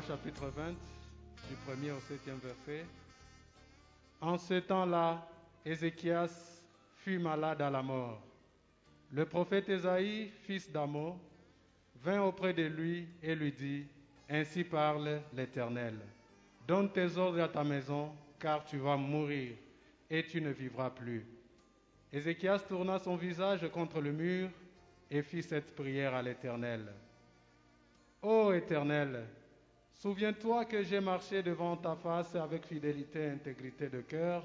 est écrit, 2 Rois chapitre 20, du premier au septième verset. En ce temps-là, Ézéchias fut malade à la mort. Le prophète Ésaïe, fils d'Amo, vint auprès de lui et lui dit, Ainsi parle l'Éternel. Donne tes ordres à ta maison, car tu vas mourir et tu ne vivras plus. Ézéchias tourna son visage contre le mur et fit cette prière à l'Éternel. Ô Éternel, souviens-toi que j'ai marché devant ta face avec fidélité et intégrité de cœur,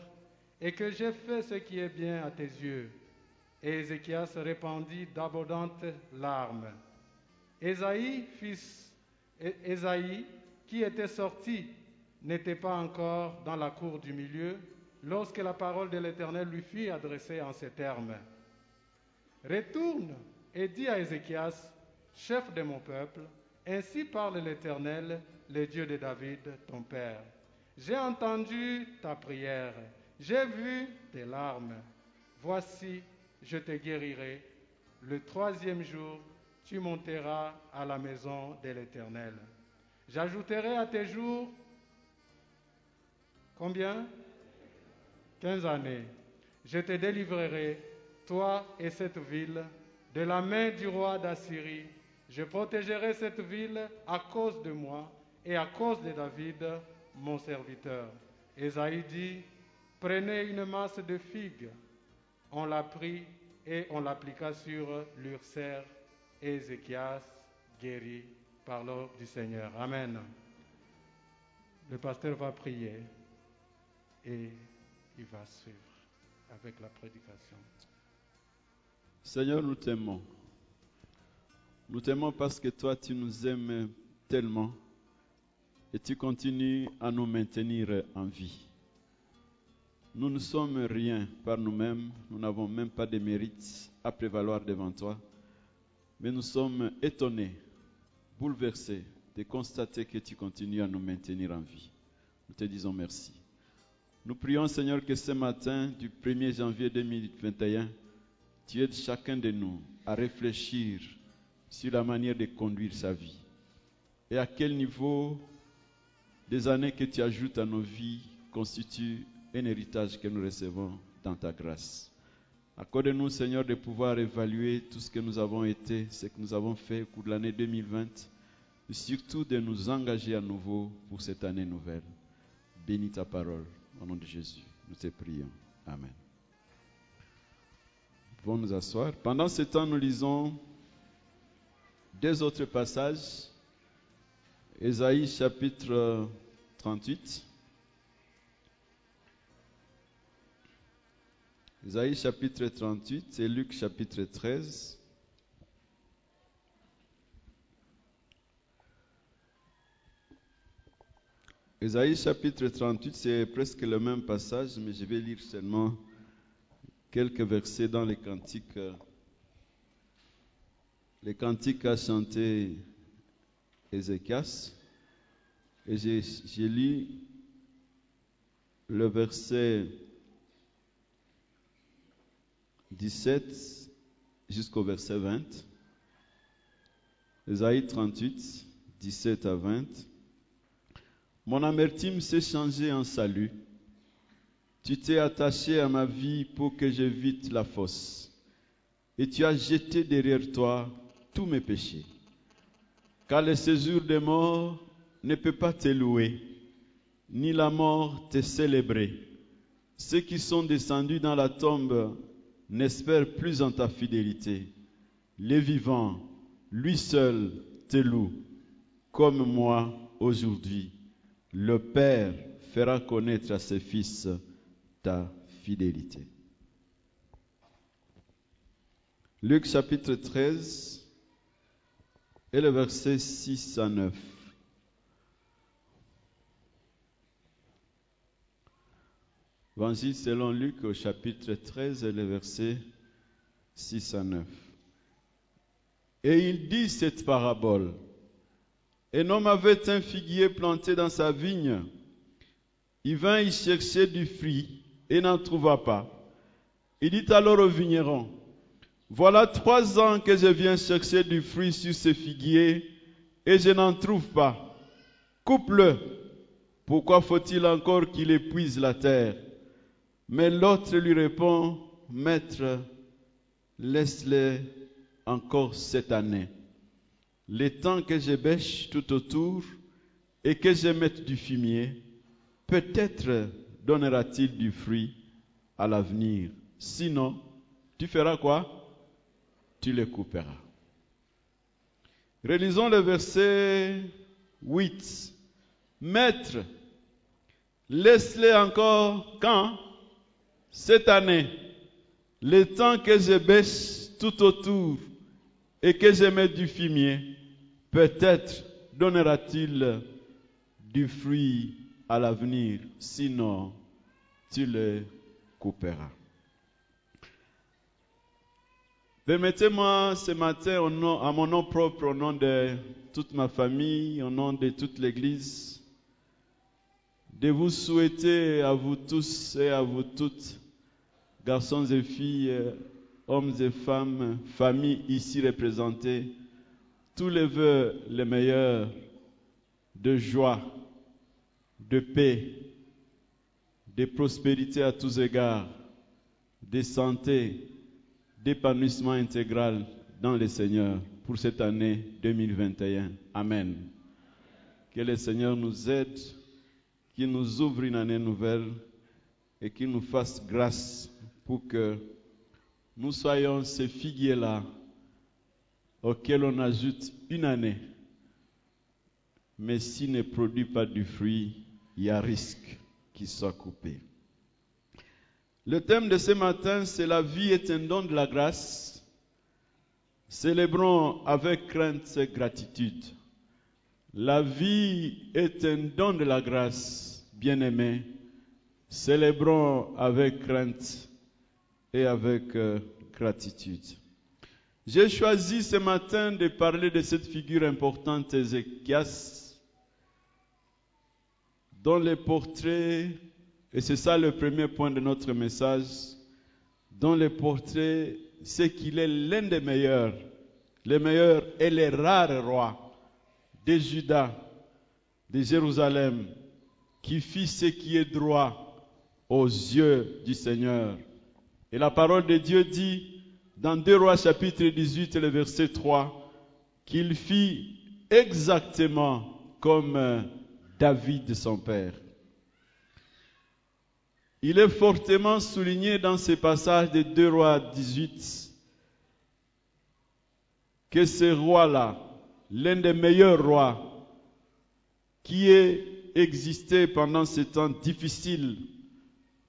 et que j'ai fait ce qui est bien à tes yeux. Et Ézéchias répandit d'abondantes larmes. Ésaïe, fils Ésaïe, qui était sorti, n'était pas encore dans la cour du milieu lorsque la parole de l'Éternel lui fut adressée en ces termes. Retourne et dis à Ézéchias, chef de mon peuple, ainsi parle l'Éternel, le Dieu de David, ton père. J'ai entendu ta prière, j'ai vu tes larmes. Voici, je te guérirai. Le troisième jour, tu monteras à la maison de l'Éternel. J'ajouterai à tes jours combien? Quinze années. Je te délivrerai, toi et cette ville, de la main du roi d'Assyrie. Je protégerai cette ville à cause de moi et à cause de David, mon serviteur. Esaïe dit, prenez une masse de figues. On la prit et on l'appliqua sur l'urcère. Ézéchias guérit par l'ordre du Seigneur. Amen. Le pasteur va prier et il va suivre avec la prédication. Seigneur, nous t'aimons. Nous t'aimons parce que toi, tu nous aimes tellement et tu continues à nous maintenir en vie. Nous ne sommes rien par nous-mêmes, nous n'avons même pas de mérites à prévaloir devant toi, mais nous sommes étonnés, bouleversés de constater que tu continues à nous maintenir en vie. Nous te disons merci. Nous prions, Seigneur, que ce matin, du 1er janvier 2021, tu aides chacun de nous à réfléchir sur la manière de conduire sa vie et à quel niveau des années que tu ajoutes à nos vies constituent un héritage que nous recevons dans ta grâce. Accorde-nous, Seigneur, de pouvoir évaluer tout ce que nous avons été, ce que nous avons fait au cours de l'année 2020, et surtout de nous engager à nouveau pour cette année nouvelle. Bénis ta parole. Au nom de Jésus, nous te prions. Amen. Pouvons nous asseoir. Pendant ce temps, nous lisons deux autres passages. Ésaïe chapitre 38. Ésaïe chapitre 38 et Luc chapitre 13. Ésaïe chapitre 38, c'est presque le même passage, mais je vais lire seulement quelques versets dans les cantiques. Les cantiques à chanter Ézéchias. Et j'ai lu le verset 17 jusqu'au verset 20. Ésaïe 38, 17 à 20. Mon amertume s'est changée en salut. Tu t'es attaché à ma vie pour que j'évite la fosse. Et tu as jeté derrière toi tous mes péchés. Car le séjour des morts ne peut pas te louer, ni la mort te célébrer. Ceux qui sont descendus dans la tombe n'espèrent plus en ta fidélité. Les vivants, lui seul, te loue, comme moi aujourd'hui. Le Père fera connaître à ses fils ta fidélité. Luc chapitre 13 et le verset 6 à 9. Évangile selon Luc au chapitre 13 et le verset 6 à 9. Et il dit cette parabole. Un homme avait un figuier planté dans sa vigne. Il vint y chercher du fruit et n'en trouva pas. Il dit alors au vigneron, voilà trois ans que je viens chercher du fruit sur ce figuier et je n'en trouve pas. Coupe-le. Pourquoi faut-il encore qu'il épuise la terre? Mais l'autre lui répond, Maître, laisse-les encore cette année. Le temps que je bêche tout autour et que je mette du fumier, peut-être donnera-t-il du fruit à l'avenir. Sinon, tu feras quoi? Tu les couperas. Relisons le verset 8. Maître, laisse-les encore quand? Cette année. Le temps que je baisse tout autour et que je mette du fumier, peut-être donnera-t-il du fruit à l'avenir. Sinon, tu les couperas. Permettez-moi ce matin, à mon nom propre, au nom de toute ma famille, au nom de toute l'Église, de vous souhaiter à vous tous et à vous toutes, garçons et filles, hommes et femmes, familles ici représentées, tous les vœux les meilleurs de joie, de paix, de prospérité à tous égards, de santé, d'épanouissement intégral dans le Seigneur pour cette année 2021. Amen. Que le Seigneur nous aide, qu'il nous ouvre une année nouvelle et qu'il nous fasse grâce pour que nous soyons ces figuiers-là auxquels on ajoute une année. Mais s'il ne produit pas du fruit, il y a risque qu'il soit coupé. Le thème de ce matin, c'est la vie est un don de la grâce. Célébrons avec crainte et gratitude. La vie est un don de la grâce, bien-aimés. Célébrons avec crainte et avec euh, gratitude. J'ai choisi ce matin de parler de cette figure importante, Ézéchias, dont les portraits et c'est ça le premier point de notre message. Dans le portrait, c'est qu'il est l'un des meilleurs, les meilleurs et les rares rois de Juda, de Jérusalem, qui fit ce qui est droit aux yeux du Seigneur. Et la parole de Dieu dit dans 2 Rois chapitre 18 et le verset 3 qu'il fit exactement comme euh, David son père. Il est fortement souligné dans ce passage de 2 rois 18 que ce roi-là, l'un des meilleurs rois qui ait existé pendant ce temps difficile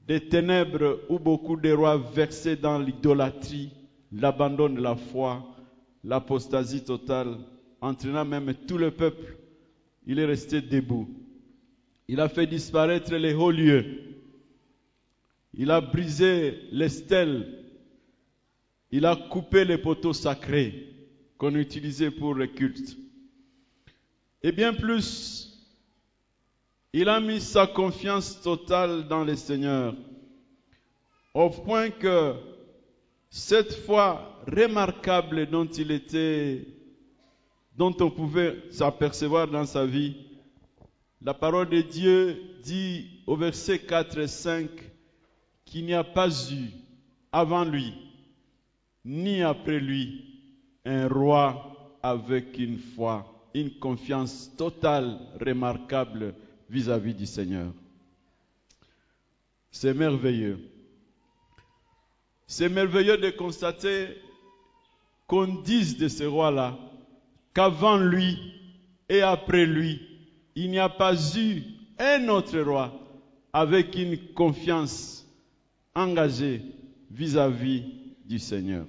des ténèbres où beaucoup de rois versés dans l'idolâtrie, l'abandon de la foi, l'apostasie totale, entraînant même tout le peuple, il est resté debout. Il a fait disparaître les hauts lieux. Il a brisé les stèles. Il a coupé les poteaux sacrés qu'on utilisait pour le culte. Et bien plus, il a mis sa confiance totale dans le Seigneur, au point que cette foi remarquable dont il était, dont on pouvait s'apercevoir dans sa vie, la parole de Dieu dit au verset 4 et 5 qu'il n'y a pas eu avant lui, ni après lui, un roi avec une foi, une confiance totale, remarquable vis-à-vis du Seigneur. C'est merveilleux. C'est merveilleux de constater qu'on dise de ce roi-là qu'avant lui et après lui, il n'y a pas eu un autre roi avec une confiance engagée vis-à-vis du Seigneur.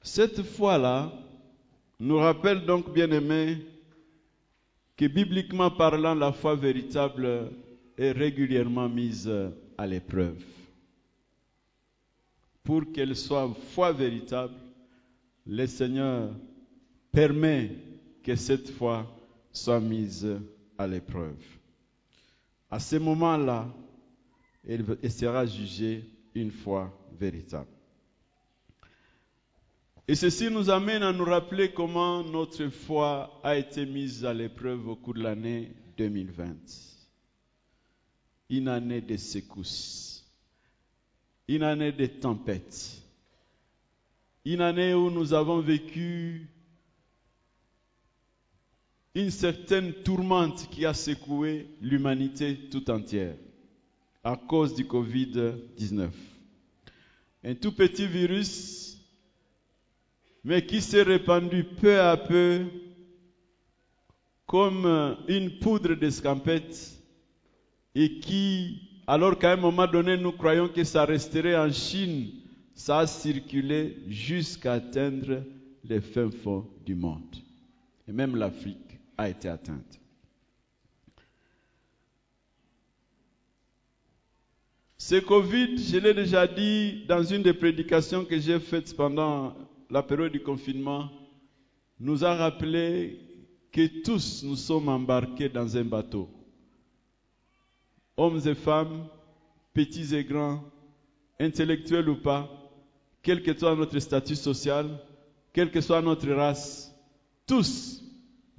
Cette foi-là nous rappelle donc, bien aimés, que bibliquement parlant, la foi véritable est régulièrement mise à l'épreuve. Pour qu'elle soit foi véritable, le Seigneur permet que cette foi soit mise à l'épreuve. À ce moment-là, elle sera jugée une foi véritable. Et ceci nous amène à nous rappeler comment notre foi a été mise à l'épreuve au cours de l'année 2020. Une année de secousses, une année de tempêtes, une année où nous avons vécu une certaine tourmente qui a secoué l'humanité tout entière à cause du Covid-19. Un tout petit virus, mais qui s'est répandu peu à peu comme une poudre d'escampette et qui, alors qu'à un moment donné nous croyons que ça resterait en Chine, ça a circulé jusqu'à atteindre les fins fonds du monde. Et même l'Afrique été atteinte. Ce Covid, je l'ai déjà dit dans une des prédications que j'ai faites pendant la période du confinement, nous a rappelé que tous nous sommes embarqués dans un bateau. Hommes et femmes, petits et grands, intellectuels ou pas, quel que soit notre statut social, quelle que soit notre race, tous,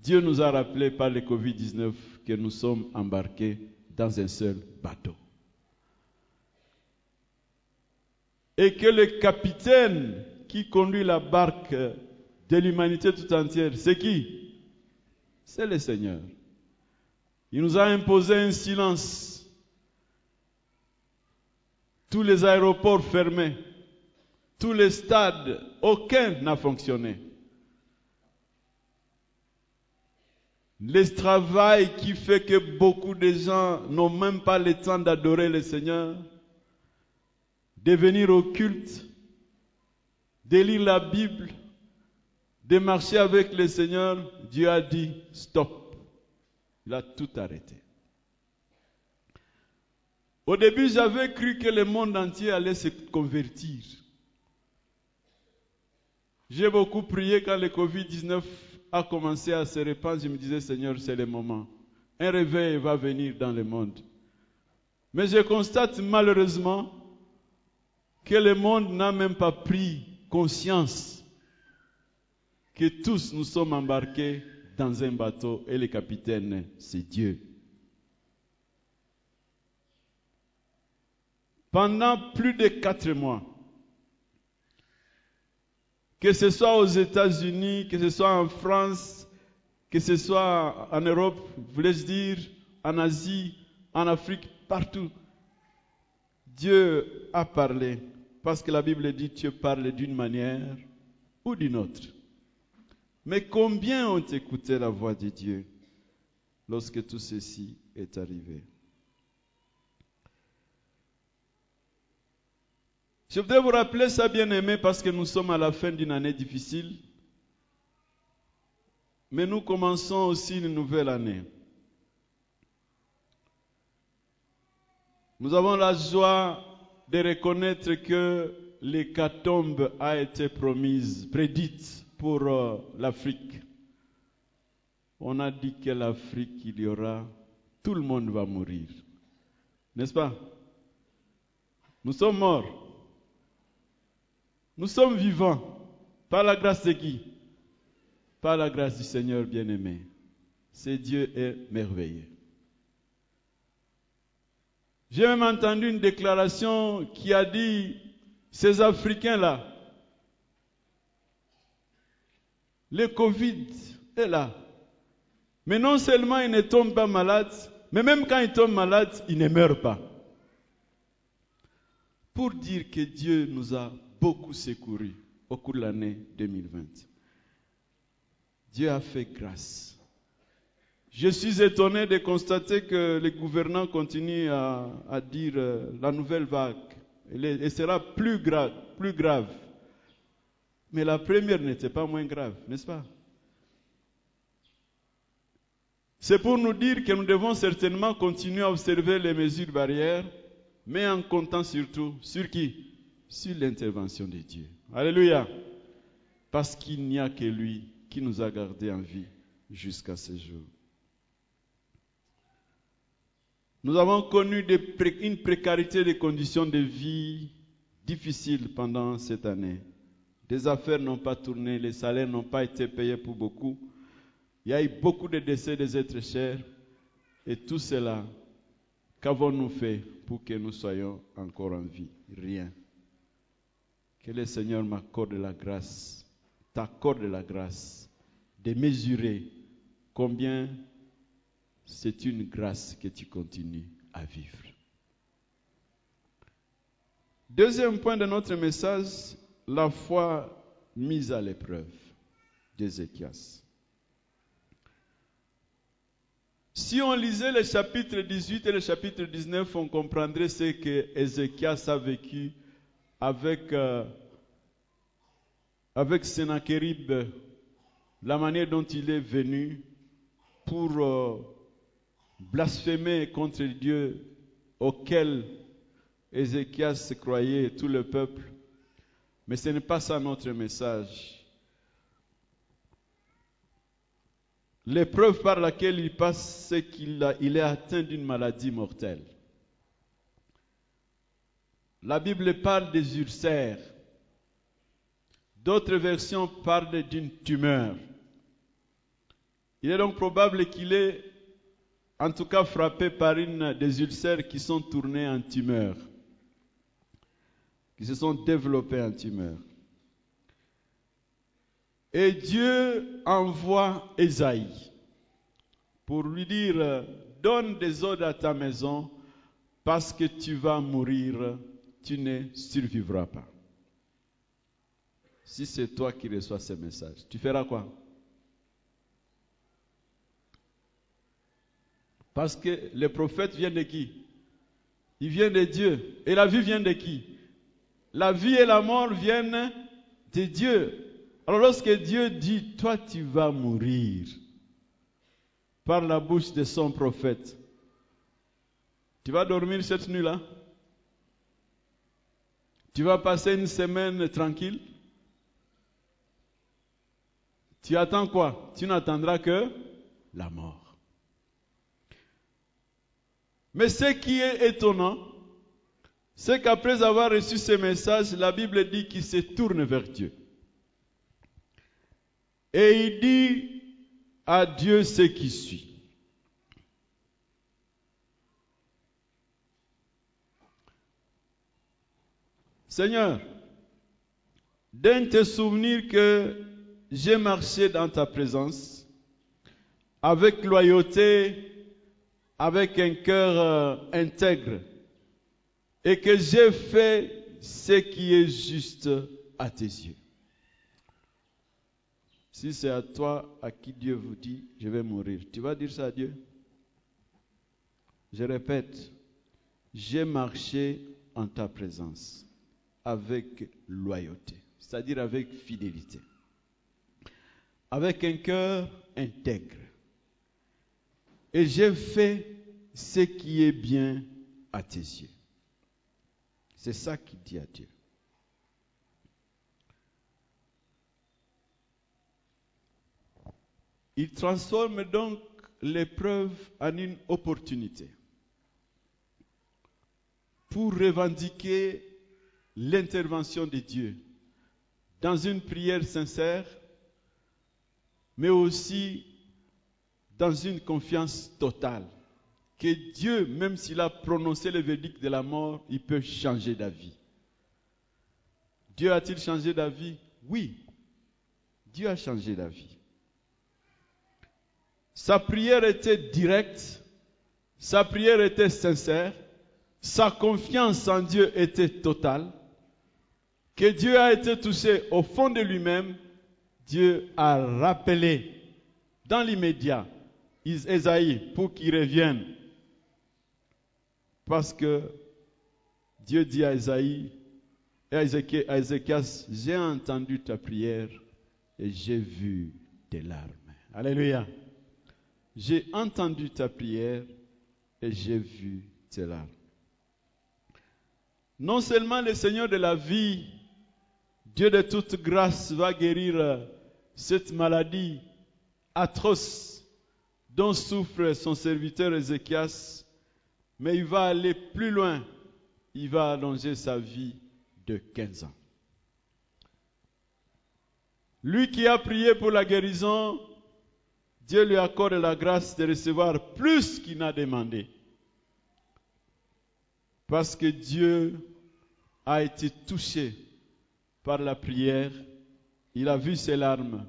Dieu nous a rappelé par le Covid-19 que nous sommes embarqués dans un seul bateau. Et que le capitaine qui conduit la barque de l'humanité tout entière, c'est qui? C'est le Seigneur. Il nous a imposé un silence. Tous les aéroports fermés, tous les stades, aucun n'a fonctionné. Le travail qui fait que beaucoup de gens n'ont même pas le temps d'adorer le Seigneur, de venir au culte, de lire la Bible, de marcher avec le Seigneur, Dieu a dit stop. Il a tout arrêté. Au début, j'avais cru que le monde entier allait se convertir. J'ai beaucoup prié quand le Covid-19 a commencé à se répandre. Je me disais, Seigneur, c'est le moment. Un réveil va venir dans le monde. Mais je constate malheureusement que le monde n'a même pas pris conscience que tous nous sommes embarqués dans un bateau et le capitaine, c'est Dieu. Pendant plus de quatre mois, que ce soit aux États-Unis, que ce soit en France, que ce soit en Europe, voulais-je dire, en Asie, en Afrique, partout, Dieu a parlé. Parce que la Bible dit Dieu parle d'une manière ou d'une autre. Mais combien ont écouté la voix de Dieu lorsque tout ceci est arrivé? Je voudrais vous rappeler ça, bien aimé, parce que nous sommes à la fin d'une année difficile. Mais nous commençons aussi une nouvelle année. Nous avons la joie de reconnaître que l'hécatombe a été promise, prédite pour euh, l'Afrique. On a dit que l'Afrique, il y aura, tout le monde va mourir. N'est-ce pas? Nous sommes morts. Nous sommes vivants par la grâce de qui? Par la grâce du Seigneur bien-aimé. C'est Dieu est merveilleux. J'ai même entendu une déclaration qui a dit, ces Africains-là, le Covid est là. Mais non seulement ils ne tombent pas malades, mais même quand ils tombent malades, ils ne meurent pas. Pour dire que Dieu nous a beaucoup secourus au cours de l'année 2020. Dieu a fait grâce. Je suis étonné de constater que les gouvernants continuent à, dire euh, la nouvelle vague elle, sera plus grave, plus grave. Mais la première n'était pas moins grave, n'est-ce pas? C'est pour nous dire que nous devons certainement continuer à observer les mesures barrières, mais en comptant surtout sur qui? Sur l'intervention de Dieu. Alléluia. Parce qu'il n'y a que lui qui nous a gardés en vie jusqu'à ce jour. Nous avons connu une précarité des conditions de vie difficiles pendant cette année Les affaires n'ont pas tourné, les salaires n'ont pas été payés pour beaucoup. Il y a eu beaucoup de décès des êtres chers. Et tout cela, qu'avons-nous fait pour que nous soyons encore en vie? Rien. Que le Seigneur m'accorde la grâce, t'accorde la grâce de mesurer combien c'est une grâce que tu continues à vivre. Deuxième point de notre message, la foi mise à l'épreuve d'Ézéchias. Si on lisait le chapitre 18 et le chapitre 19, on comprendrait ce que Ézéchias a vécu avec, euh, la manière dont il est venu pour euh, blasphémer contre Dieu auquel Ézéchias croyait tout le peuple. Mais ce n'est pas ça notre message. L'épreuve par laquelle il passe, c'est qu'il il est atteint d'une maladie mortelle. La Bible parle des ulcères. D'autres versions parlent d'une tumeur. Il est donc probable qu'il ait en tout cas frappé par une des ulcères qui sont tournés en tumeur, qui se sont développés en tumeur. Et Dieu envoie Esaïe pour lui dire, donne des ordres à ta maison parce que tu vas mourir, tu ne survivras pas. Si c'est toi qui reçois ce message, tu feras quoi? Parce que le prophète vient de qui? Il vient de Dieu. Et la vie vient de qui? La vie et la mort viennent de Dieu. Alors lorsque Dieu dit, toi tu vas mourir par la bouche de son prophète, tu vas dormir cette nuit-là? Tu vas passer une semaine tranquille Tu attends quoi? Tu n'attendras que la mort. Mais ce qui est étonnant, c'est qu'après avoir reçu ce message, la Bible dit qu'il se tourne vers Dieu. Et il dit à Dieu ce qui suit. Seigneur, donne te souvenir que j'ai marché dans ta présence avec loyauté, avec un cœur euh, intègre, et que j'ai fait ce qui est juste à tes yeux. Si c'est à toi à qui Dieu vous dit, je vais mourir, tu vas dire ça à Dieu? Je répète, j'ai marché en ta présence avec loyauté, c'est-à-dire avec fidélité, avec un cœur intègre. Et j'ai fait ce qui est bien à tes yeux. C'est ça qu'il dit à Dieu. Il transforme donc l'épreuve en une opportunité pour revendiquer l'intervention de Dieu dans une prière sincère, mais aussi dans une confiance totale que Dieu, même s'il a prononcé le verdict de la mort, il peut changer d'avis. Dieu a-t-il changé d'avis? Oui, Dieu a changé d'avis. Sa prière était directe, sa prière était sincère, sa confiance en Dieu était totale, que Dieu a été touché au fond de lui-même, Dieu a rappelé dans l'immédiat Isaïe pour qu'il revienne. Parce que Dieu dit à Isaïe et à Ézéchias, j'ai entendu ta prière et j'ai vu tes larmes. Alléluia. J'ai entendu ta prière et j'ai vu tes larmes. Non seulement le Seigneur de la vie, Dieu de toute grâce, va guérir cette maladie atroce dont souffre son serviteur Ézéchias, mais il va aller plus loin. Il va allonger sa vie de 15 ans. Lui qui a prié pour la guérison, Dieu lui accorde la grâce de recevoir plus qu'il n'a demandé. Parce que Dieu a été touché par la prière, il a vu ses larmes,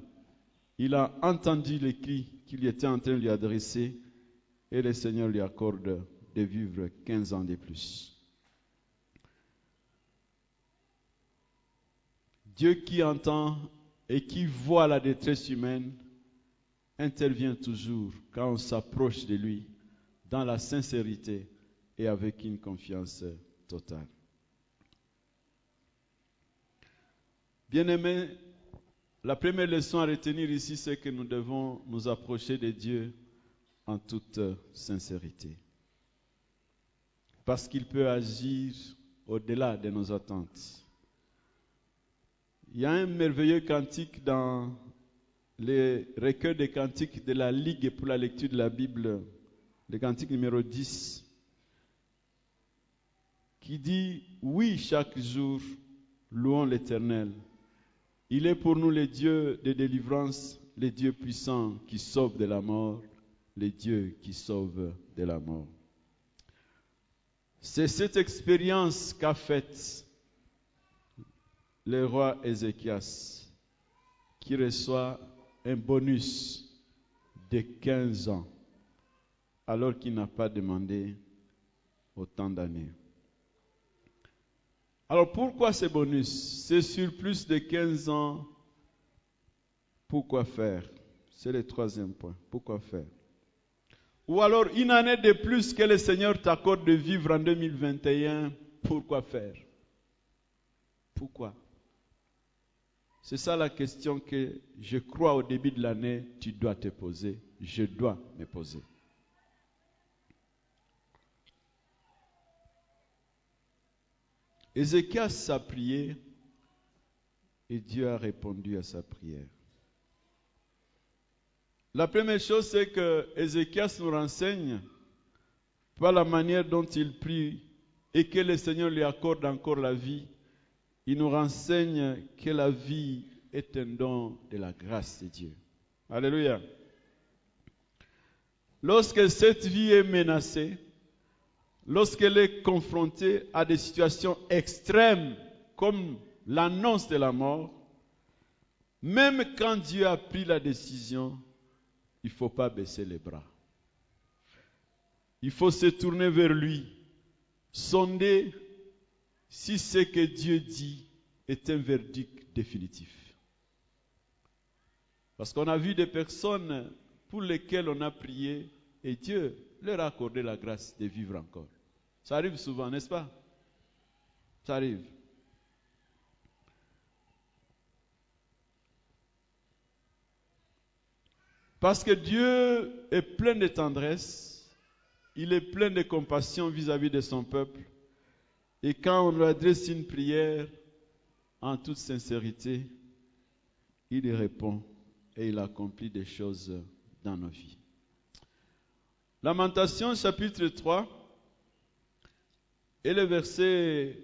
il a entendu les cris qu'il était en train de lui adresser, et le Seigneur lui accorde de vivre 15 ans de plus. Dieu qui entend et qui voit la détresse humaine intervient toujours quand on s'approche de lui dans la sincérité et avec une confiance totale. Bien-aimés, la première leçon à retenir ici, c'est que nous devons nous approcher de Dieu en toute sincérité. Parce qu'il peut agir au-delà de nos attentes. Il y a un merveilleux cantique dans les recueils des cantiques de la Ligue pour la lecture de la Bible, le cantique numéro 10, qui dit Oui, chaque jour, louons l'Éternel. Il est pour nous le Dieu de délivrance, le Dieu puissant qui sauve de la mort, le Dieu qui sauve de la mort. C'est cette expérience qu'a faite le roi Ézéchias qui reçoit un bonus de 15 ans alors qu'il n'a pas demandé autant d'années. Alors pourquoi ce bonus? C'est sur plus de 15 ans. Pourquoi faire? C'est le troisième point. Pourquoi faire? Ou alors une année de plus que le Seigneur t'accorde de vivre en 2021. Pourquoi faire? Pourquoi? C'est ça la question que je crois au début de l'année, tu dois te poser. Je dois me poser. Ézéchias a prié et Dieu a répondu à sa prière. La première chose, c'est que Ézéchias nous renseigne par la manière dont il prie et que le Seigneur lui accorde encore la vie. Il nous renseigne que la vie est un don de la grâce de Dieu. Alléluia. Lorsque cette vie est menacée, lorsqu'elle est confrontée à des situations extrêmes comme l'annonce de la mort, même quand Dieu a pris la décision, il ne faut pas baisser les bras. Il faut se tourner vers lui, sonder si ce que Dieu dit est un verdict définitif. Parce qu'on a vu des personnes pour lesquelles on a prié et Dieu leur a accordé la grâce de vivre encore. Ça arrive souvent, n'est-ce pas? Ça arrive. Parce que Dieu est plein de tendresse, il est plein de compassion vis-à-vis de son peuple. Et quand on lui adresse une prière en toute sincérité, il y répond et il accomplit des choses dans nos vies. Lamentation chapitre 3 et le verset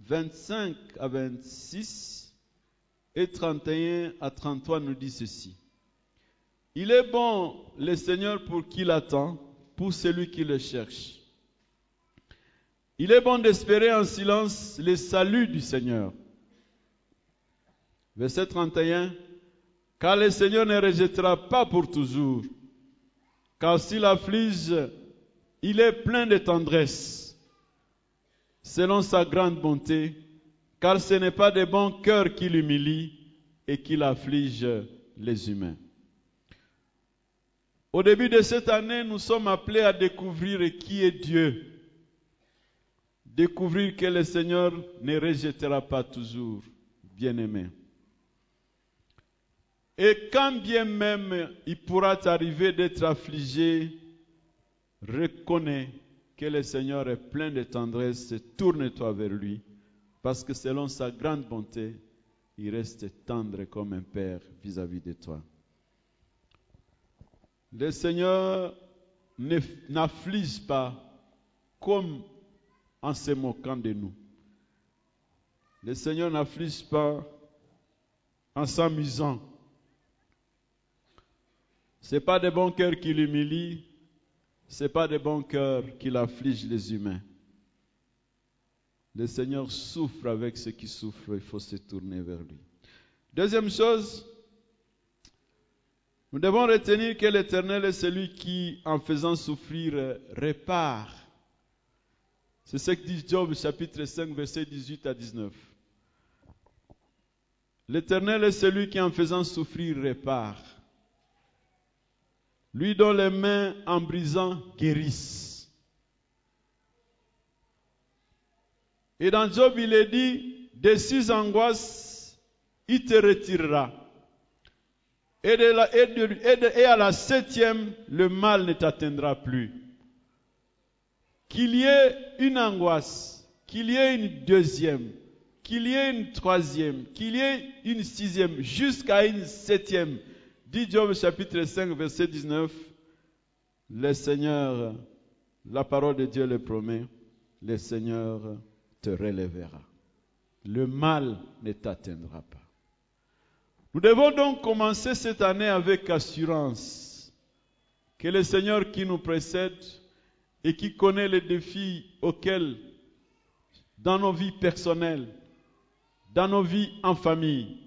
25 à 26 et 31 à 33 nous dit ceci. Il est bon le Seigneur pour qui l'attend, pour celui qui le cherche. Il est bon d'espérer en silence le salut du Seigneur. Verset 31. Car le Seigneur ne rejettera pas pour toujours. Car s'il afflige, il est plein de tendresse, selon sa grande bonté, car ce n'est pas de bon cœur qui l'humilie et qui afflige les humains. Au début de cette année, nous sommes appelés à découvrir qui est Dieu. Découvrir que le Seigneur ne rejettera pas toujours, bien-aimé. Et quand bien même il pourra t'arriver d'être affligé, reconnais que le Seigneur est plein de tendresse et tourne-toi vers lui, parce que selon sa grande bonté, il reste tendre comme un père vis-à-vis de toi. Le Seigneur n'afflige pas comme en se moquant de nous. Le Seigneur n'afflige pas en s'amusant. Ce n'est pas des bons cœurs qui l'humilient, ce n'est pas des bons cœurs qui affligent les humains. Le Seigneur souffre avec ceux qui souffrent, il faut se tourner vers lui. Deuxième chose, nous devons retenir que l'Éternel est celui qui, en faisant souffrir, répare. C'est ce que dit Job chapitre 5, verset 18 à 19. L'Éternel est celui qui, en faisant souffrir, répare. Lui dont les mains en brisant guérissent. Et dans Job, il est dit, des six angoisses, il te retirera. Et, et à la septième, le mal ne t'atteindra plus. Qu'il y ait une angoisse, qu'il y ait une deuxième, qu'il y ait une troisième, qu'il y ait une sixième, jusqu'à une septième. Dit Job chapitre 5, verset 19, le Seigneur, la parole de Dieu le promet, le Seigneur te relèvera. Le mal ne t'atteindra pas. Nous devons donc commencer cette année avec assurance que le Seigneur qui nous précède et qui connaît les défis auxquels, dans nos vies personnelles, dans nos vies en famille,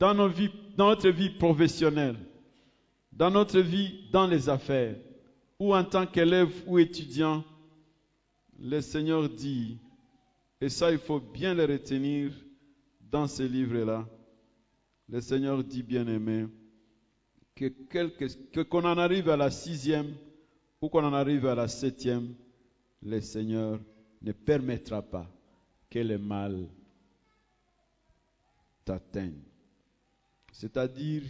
dans, nos vies, dans notre vie professionnelle, dans notre vie dans les affaires, ou en tant qu'élève ou étudiant, le Seigneur dit, et ça il faut bien le retenir dans ce livre-là, le Seigneur dit, bien-aimé, que, qu'on en arrive à la sixième ou qu'on en arrive à la septième, le Seigneur ne permettra pas que le mal t'atteigne. C'est-à-dire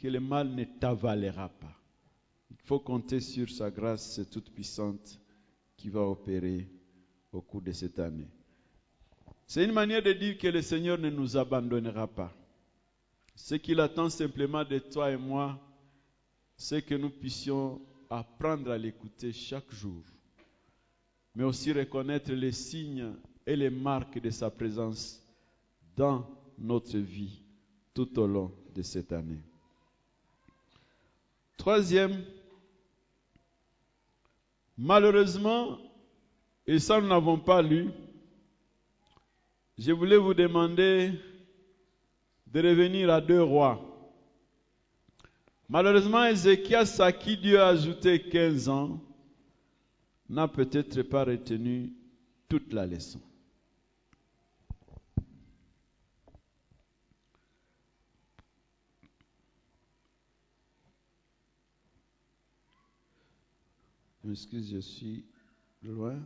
que le mal ne t'avalera pas. Il faut compter sur sa grâce toute puissante qui va opérer au cours de cette année. C'est une manière de dire que le Seigneur ne nous abandonnera pas. Ce qu'il attend simplement de toi et moi, c'est que nous puissions apprendre à l'écouter chaque jour, mais aussi reconnaître les signes et les marques de sa présence dans notre vie tout au long de cette année. Troisième, malheureusement, et ça nous n'avons pas lu, je voulais vous demander de revenir à deux rois. Malheureusement, Ézéchias, à qui Dieu a ajouté 15 ans, n'a peut-être pas retenu toute la leçon. M'excuse, je suis loin.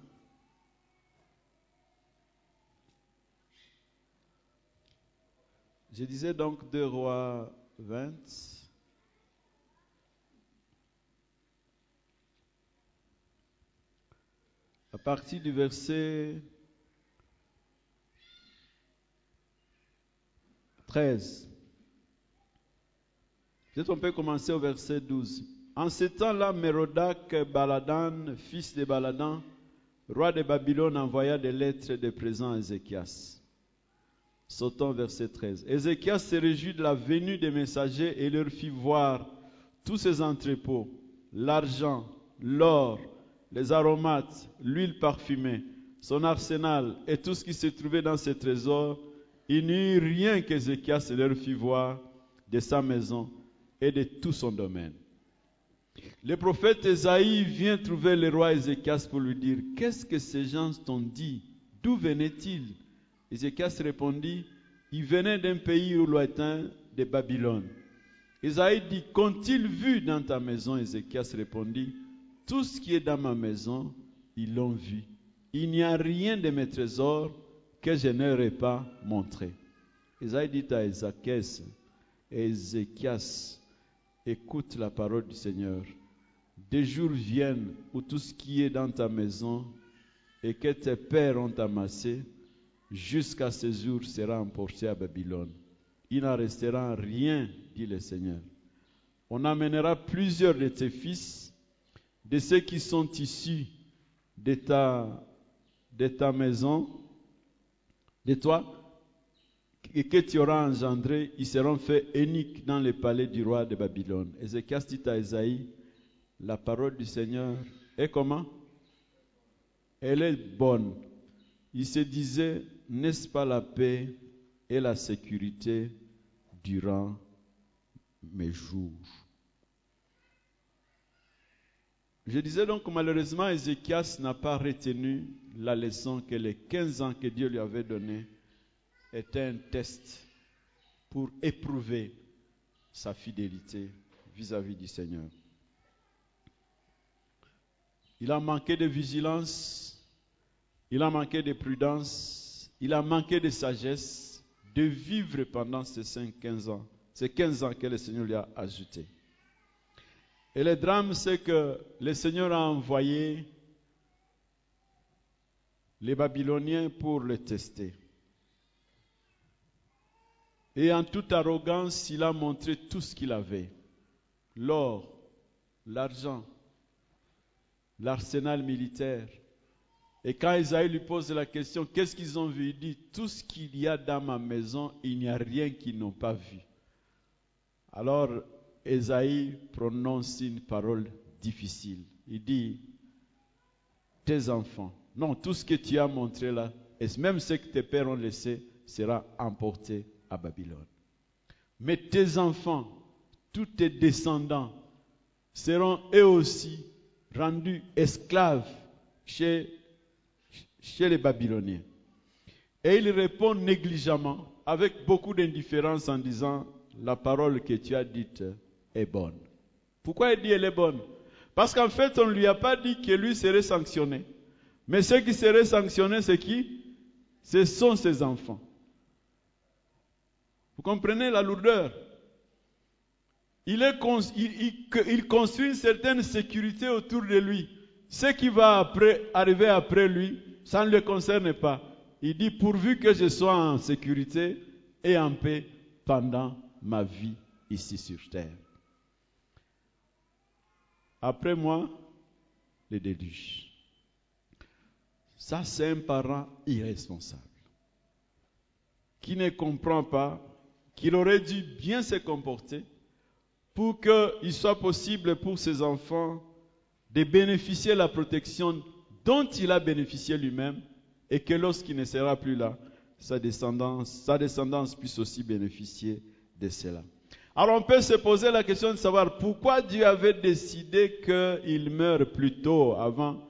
Je disais donc 2 rois 20. À partir du verset 13. Peut-être on peut commencer au verset 12. En ce temps-là, Mérodac Baladan, fils de Baladan, roi de Babylone, envoya des lettres de présents à Ézéchias. Sautons verset 13. Ézéchias se réjouit de la venue des messagers et leur fit voir tous ses entrepôts, l'argent, l'or, les aromates, l'huile parfumée, son arsenal et tout ce qui se trouvait dans ses trésors. Il n'y eut rien qu'Ézéchias leur fit voir de sa maison et de tout son domaine. Le prophète Esaïe vient trouver le roi Ézéchias pour lui dire Qu'est-ce que ces gens t'ont dit? D'où venaient-ils? Ézéchias répondit Ils venaient d'un pays lointain de Babylone. Esaïe dit Qu'ont-ils vu dans ta maison? Ézéchias répondit Tout ce qui est dans ma maison, ils l'ont vu. Il n'y a rien de mes trésors que je n'aurais pas montré. Esaïe dit à Ézéchias Ézéchias, écoute la parole du Seigneur. Des jours viennent où tout ce qui est dans ta maison et que tes pères ont amassé, jusqu'à ce jour sera emporté à Babylone. Il n'en restera rien, dit le Seigneur. On amènera plusieurs de tes fils, de ceux qui sont issus de ta, maison, de toi, et que tu auras engendrés, ils seront faits uniques dans le palais du roi de Babylone. Ézéchias dit à Esaïe, la parole du Seigneur est comment? Elle est bonne. Il se disait, n'est-ce pas la paix et la sécurité durant mes jours? Je disais donc que malheureusement, Ézéchias n'a pas retenu la leçon que les 15 ans que Dieu lui avait donnés était un test pour éprouver sa fidélité vis-à-vis du Seigneur. Il a manqué de vigilance, il a manqué de prudence, il a manqué de sagesse de vivre pendant ces 5, 15 ans, ces 15 ans que le Seigneur lui a ajoutés. Et le drame, c'est que le Seigneur a envoyé les Babyloniens pour le tester. Et en toute arrogance, il a montré tout ce qu'il avait. L'or, l'argent, l'arsenal militaire. Et quand Isaïe lui pose la question, qu'est-ce qu'ils ont vu? Il dit, tout ce qu'il y a dans ma maison, il n'y a rien qu'ils n'ont pas vu. Alors, Isaïe prononce une parole difficile. Il dit, tes enfants, non, tout ce que tu as montré là, et même ce que tes pères ont laissé, sera emporté à Babylone. Mais tes enfants, tous tes descendants, seront eux aussi rendus esclaves chez, chez les Babyloniens. Et il répond négligemment, avec beaucoup d'indifférence en disant, la parole que tu as dite est bonne. Pourquoi il dit elle est bonne? Parce qu'en fait, on ne lui a pas dit que lui serait sanctionné. Mais ceux qui seraient sanctionnés, c'est qui? Ce sont ses enfants. Vous comprenez la lourdeur? Il, construit une certaine sécurité autour de lui. Ce qui va arriver après lui, ça ne le concerne pas. Il dit, pourvu que je sois en sécurité et en paix pendant ma vie ici sur terre. Après moi, le déluge. Ça, c'est un parent irresponsable qui ne comprend pas qu'il aurait dû bien se comporter pour qu'il soit possible pour ses enfants de bénéficier de la protection dont il a bénéficié lui-même et que lorsqu'il ne sera plus là, sa descendance, puisse aussi bénéficier de cela. Alors on peut se poser la question de savoir pourquoi Dieu avait décidé qu'il meure plus tôt avant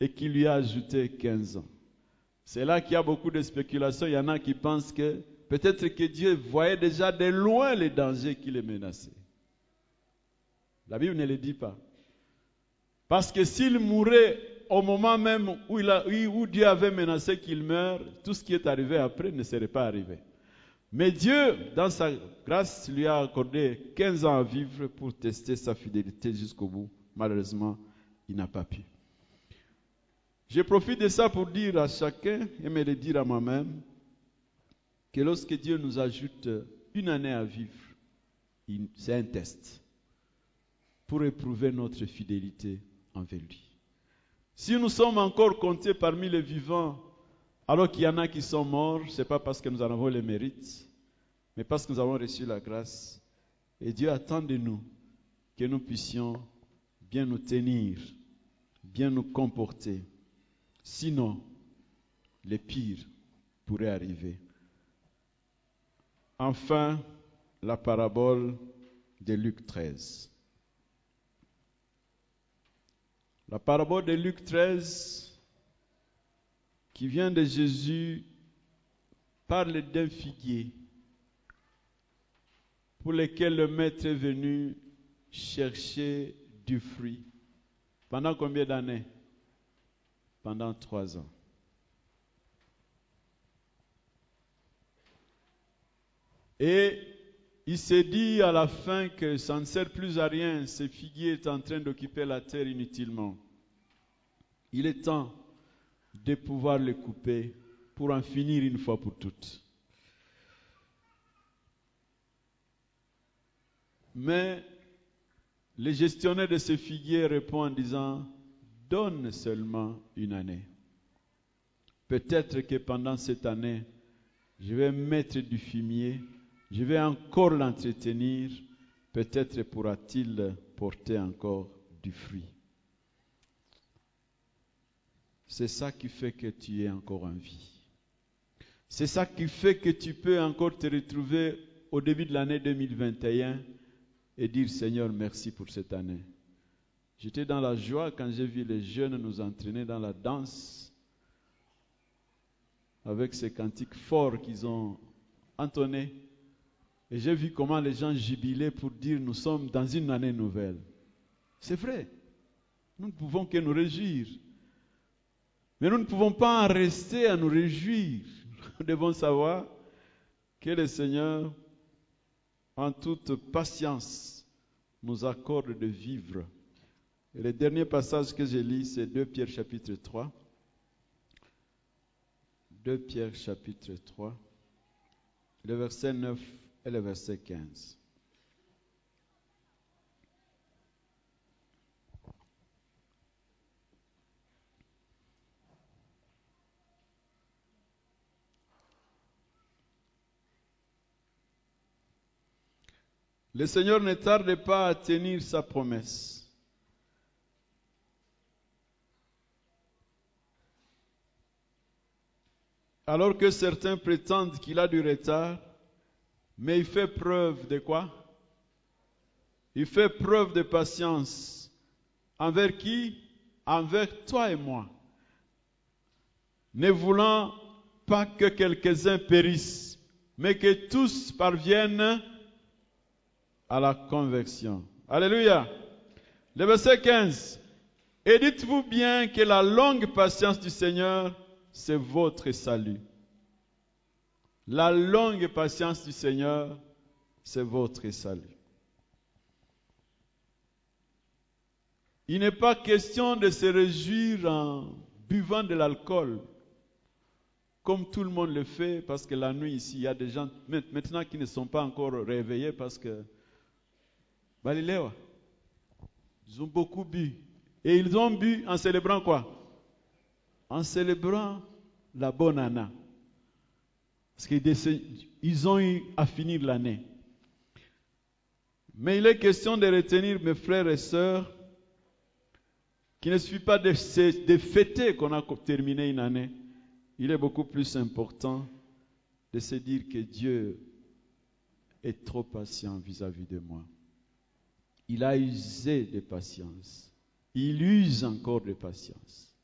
et qu'il lui a ajouté 15 ans. C'est là qu'il y a beaucoup de spéculations. Il y en a qui pensent que Peut-être que Dieu voyait déjà de loin les dangers qui les menaçaient. La Bible ne le dit pas. Parce que s'il mourait au moment même où, où Dieu avait menacé qu'il meure, tout ce qui est arrivé après ne serait pas arrivé. Mais Dieu, dans sa grâce, lui a accordé 15 ans à vivre pour tester sa fidélité jusqu'au bout. Malheureusement, il n'a pas pu. Je profite de ça pour dire à chacun et me le dire à moi-même que lorsque Dieu nous ajoute une année à vivre, c'est un test pour éprouver notre fidélité envers lui. Si nous sommes encore comptés parmi les vivants, alors qu'il y en a qui sont morts, ce n'est pas parce que nous en avons les mérites, mais parce que nous avons reçu la grâce. Et Dieu attend de nous que nous puissions bien nous tenir, bien nous comporter. Sinon, le pire pourrait arriver. Enfin, la parabole de Luc 13. La parabole de Luc 13, qui vient de Jésus, parle d'un figuier pour lequel le maître est venu chercher du fruit. Pendant combien d'années? Pendant trois ans. Et il s'est dit à la fin que ça ne sert plus à rien, ce figuier est en train d'occuper la terre inutilement. Il est temps de pouvoir le couper pour en finir une fois pour toutes. Mais le gestionnaire de ce figuier répond en disant, donne seulement une année. Peut-être que pendant cette année, je vais mettre du fumier, je vais encore l'entretenir, peut-être pourra-t-il porter encore du fruit. C'est ça qui fait que tu es encore en vie. C'est ça qui fait que tu peux encore te retrouver au début de l'année 2021 et dire Seigneur, merci pour cette année. J'étais dans la joie quand j'ai vu les jeunes nous entraîner dans la danse avec ces cantiques forts qu'ils ont entonnés. Et j'ai vu comment les gens jubilaient pour dire nous sommes dans une année nouvelle. C'est vrai. Nous ne pouvons que nous réjouir. Mais nous ne pouvons pas en rester à nous réjouir. Nous devons savoir que le Seigneur, en toute patience, nous accorde de vivre. Et le dernier passage que j'ai lu, c'est 2 Pierre chapitre 3. 2 Pierre chapitre 3, le verset 9 et le verset 15. Le Seigneur ne tarde pas à tenir sa promesse. Alors que certains prétendent qu'il a du retard, mais il fait preuve de quoi? Il fait preuve de patience. Envers qui? Envers toi et moi. Ne voulant pas que quelques-uns périssent, mais que tous parviennent à la conversion. Alléluia. Le verset 15. Et dites-vous bien que la longue patience du Seigneur, c'est votre salut. La longue patience du Seigneur, c'est votre salut. Il n'est pas question de se réjouir en buvant de l'alcool, comme tout le monde le fait, parce que la nuit ici, il y a des gens maintenant qui ne sont pas encore réveillés parce que Balilewa, ils ont beaucoup bu. Et ils ont bu en célébrant quoi? En célébrant la bonne année. Parce qu'ils ont eu à finir l'année. Mais il est question de retenir, mes frères et sœurs, qu'il ne suffit pas de, fêter qu'on a terminé une année. Il est beaucoup plus important de se dire que Dieu est trop patient vis-à-vis -vis de moi. Il a usé de patience. Il use encore de patience.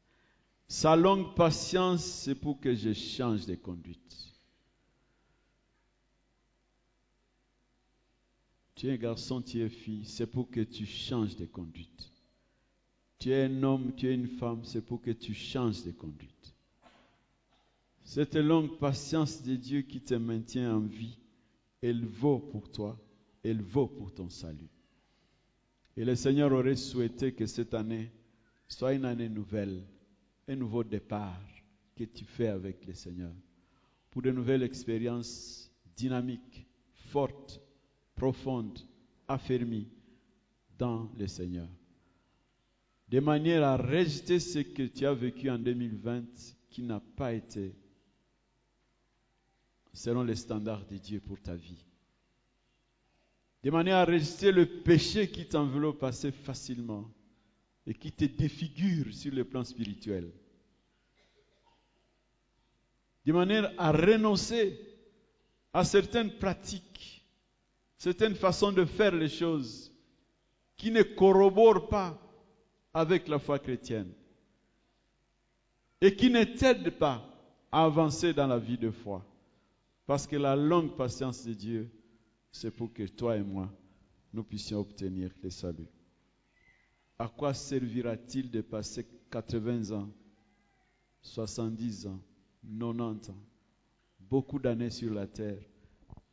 Sa longue patience, c'est pour que je change de conduite. Tu es un garçon, tu es fille, c'est pour que tu changes de conduite. Tu es un homme, tu es une femme, c'est pour que tu changes de conduite. Cette longue patience de Dieu qui te maintient en vie, elle vaut pour toi, elle vaut pour ton salut. Et le Seigneur aurait souhaité que cette année soit une année nouvelle, un nouveau départ que tu fais avec le Seigneur pour de nouvelles expériences dynamiques, fortes, profondes, affermies dans le Seigneur. De manière à rejeter ce que tu as vécu en 2020 qui n'a pas été selon les standards de Dieu pour ta vie de manière à résister le péché qui t'enveloppe assez facilement et qui te défigure sur le plan spirituel. De manière à renoncer à certaines pratiques, certaines façons de faire les choses qui ne corroborent pas avec la foi chrétienne et qui ne t'aident pas à avancer dans la vie de foi. Parce que la longue patience de Dieu c'est pour que toi et moi, nous puissions obtenir le salut. À quoi servira-t-il de passer 80 ans, 70 ans, 90 ans, beaucoup d'années sur la terre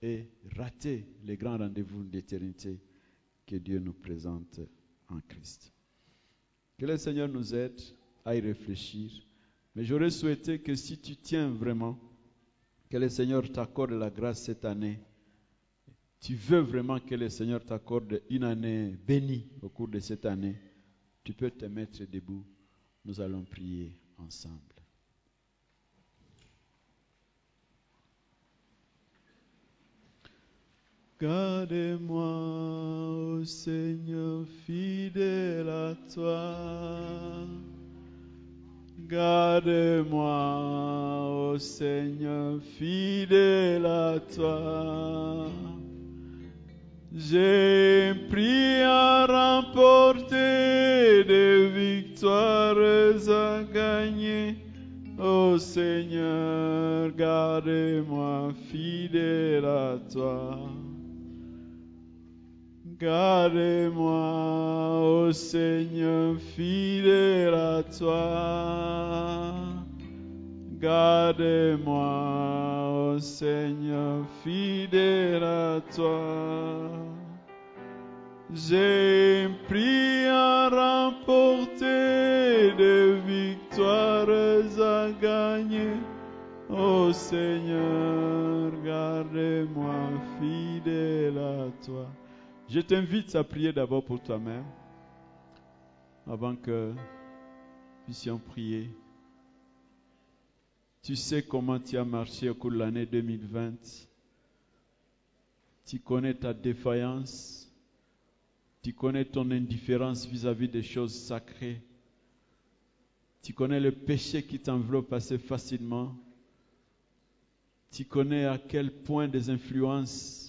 et rater les grands rendez-vous d'éternité que Dieu nous présente en Christ Que le Seigneur nous aide à y réfléchir. Mais j'aurais souhaité que si tu tiens vraiment, que le Seigneur t'accorde la grâce cette année tu veux vraiment que le Seigneur t'accorde une année bénie au cours de cette année, tu peux te mettre debout. Nous allons prier ensemble. Gardez-moi, ô Seigneur, fidèle à toi. Garde-moi, ô Seigneur, fidèle à toi. J'ai pris à remporter des victoires à gagner. Ô Seigneur, garde-moi fidèle à toi. Garde-moi, ô Seigneur, fidèle à toi. Garde-moi, ô Seigneur, fidèle à toi. J'ai pris à remporter des victoires à gagner. Ô Seigneur, garde-moi fidèle à toi. Je t'invite à prier d'abord pour toi-même avant que nous puissions prier. Tu sais comment tu as marché au cours de l'année 2020. Tu connais ta défaillance. Tu connais ton indifférence vis-à-vis des choses sacrées. Tu connais le péché qui t'enveloppe assez facilement. Tu connais à quel point des influences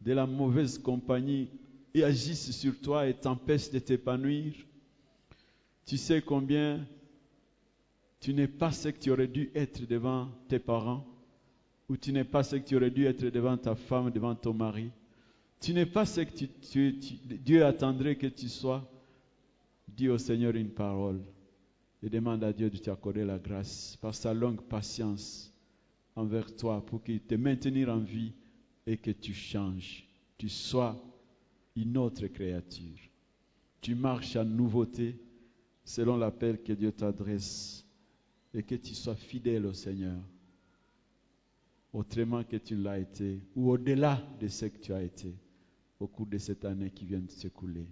de la mauvaise compagnie et agissent sur toi et t'empêchent de t'épanouir. Tu sais combien tu n'es pas ce que tu aurais dû être devant tes parents, ou tu n'es pas ce que tu aurais dû être devant ta femme, devant ton mari. Tu n'es pas ce que Dieu attendrait que tu sois. Dis au Seigneur une parole et demande à Dieu de t'accorder la grâce par sa longue patience envers toi pour qu'il te maintienne en vie et que tu changes. Tu sois une autre créature. Tu marches en nouveauté selon l'appel que Dieu t'adresse et que tu sois fidèle au Seigneur autrement que tu l'as été ou au-delà de ce que tu as été au cours de cette année qui vient de s'écouler.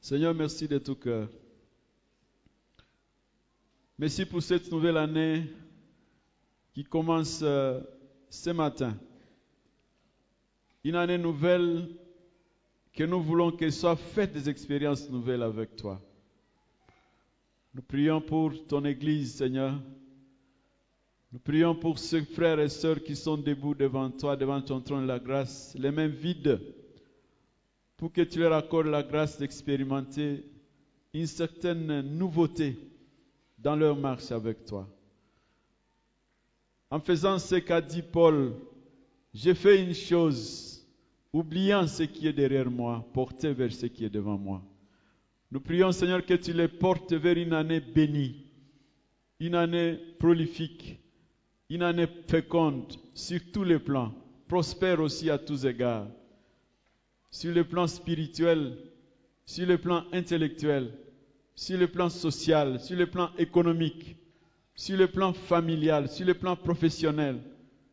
Seigneur, merci de tout cœur. Merci pour cette nouvelle année qui commence euh, ce matin. Une année nouvelle que nous voulons qu'elle soit faite des expériences nouvelles avec toi. Nous prions pour ton Église, Seigneur. Nous prions pour ceux frères et sœurs qui sont debout devant toi, devant ton trône de la grâce, les mains vides pour que tu leur accordes la grâce d'expérimenter une certaine nouveauté dans leur marche avec toi. En faisant ce qu'a dit Paul, j'ai fait une chose, oubliant ce qui est derrière moi, porté vers ce qui est devant moi. Nous prions Seigneur que tu les portes vers une année bénie, une année prolifique, une année féconde sur tous les plans, prospère aussi à tous égards sur le plan spirituel, sur le plan intellectuel, sur le plan social, sur le plan économique, sur le plan familial, sur le plan professionnel,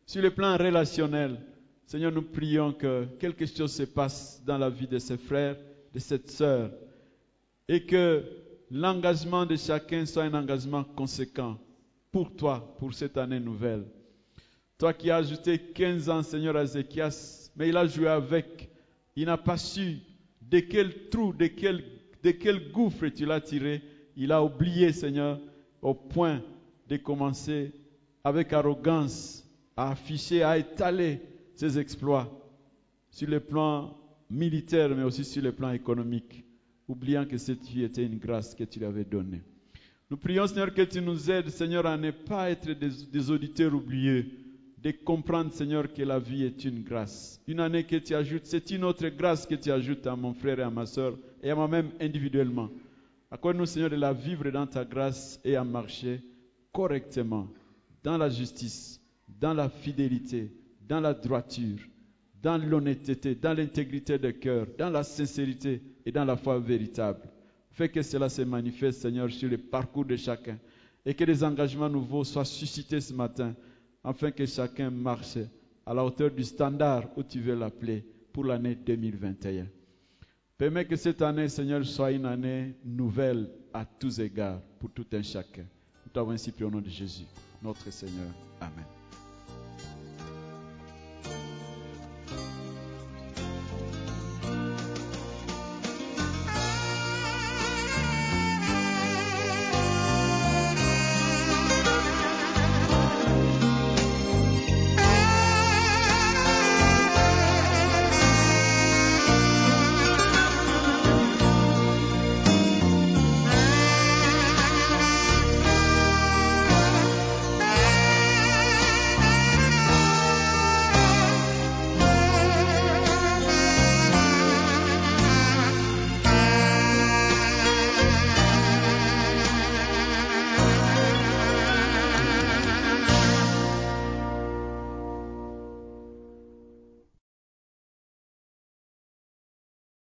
sur le plan relationnel. Seigneur, nous prions que quelque chose se passe dans la vie de ces frères, de cette sœur, et que l'engagement de chacun soit un engagement conséquent pour toi, pour cette année nouvelle. Toi qui as ajouté 15 ans, Seigneur, à Ézéchias, mais il a joué avec il n'a pas su de quel trou, de quel, gouffre tu l'as tiré. Il a oublié, Seigneur, au point de commencer avec arrogance à afficher, à étaler ses exploits sur le plan militaire, mais aussi sur le plan économique, oubliant que cette vie était une grâce que tu lui avais donnée. Nous prions, Seigneur, que tu nous aides, Seigneur, à ne pas être des, des auditeurs oubliés, de comprendre, Seigneur, que la vie est une grâce. Une année que tu ajoutes, c'est une autre grâce que tu ajoutes à mon frère et à ma soeur et à moi-même individuellement. Accorde-nous, Seigneur, de la vivre dans ta grâce et à marcher correctement dans la justice, dans la fidélité, dans la droiture, dans l'honnêteté, dans l'intégrité de cœur, dans la sincérité et dans la foi véritable. Fais que cela se manifeste, Seigneur, sur le parcours de chacun et que des engagements nouveaux soient suscités ce matin afin que chacun marche à la hauteur du standard où tu veux l'appeler pour l'année 2021. Permets que cette année, Seigneur, soit une année nouvelle à tous égards, pour tout un chacun. Nous t'avons ainsi prié au nom de Jésus, notre Seigneur. Amen.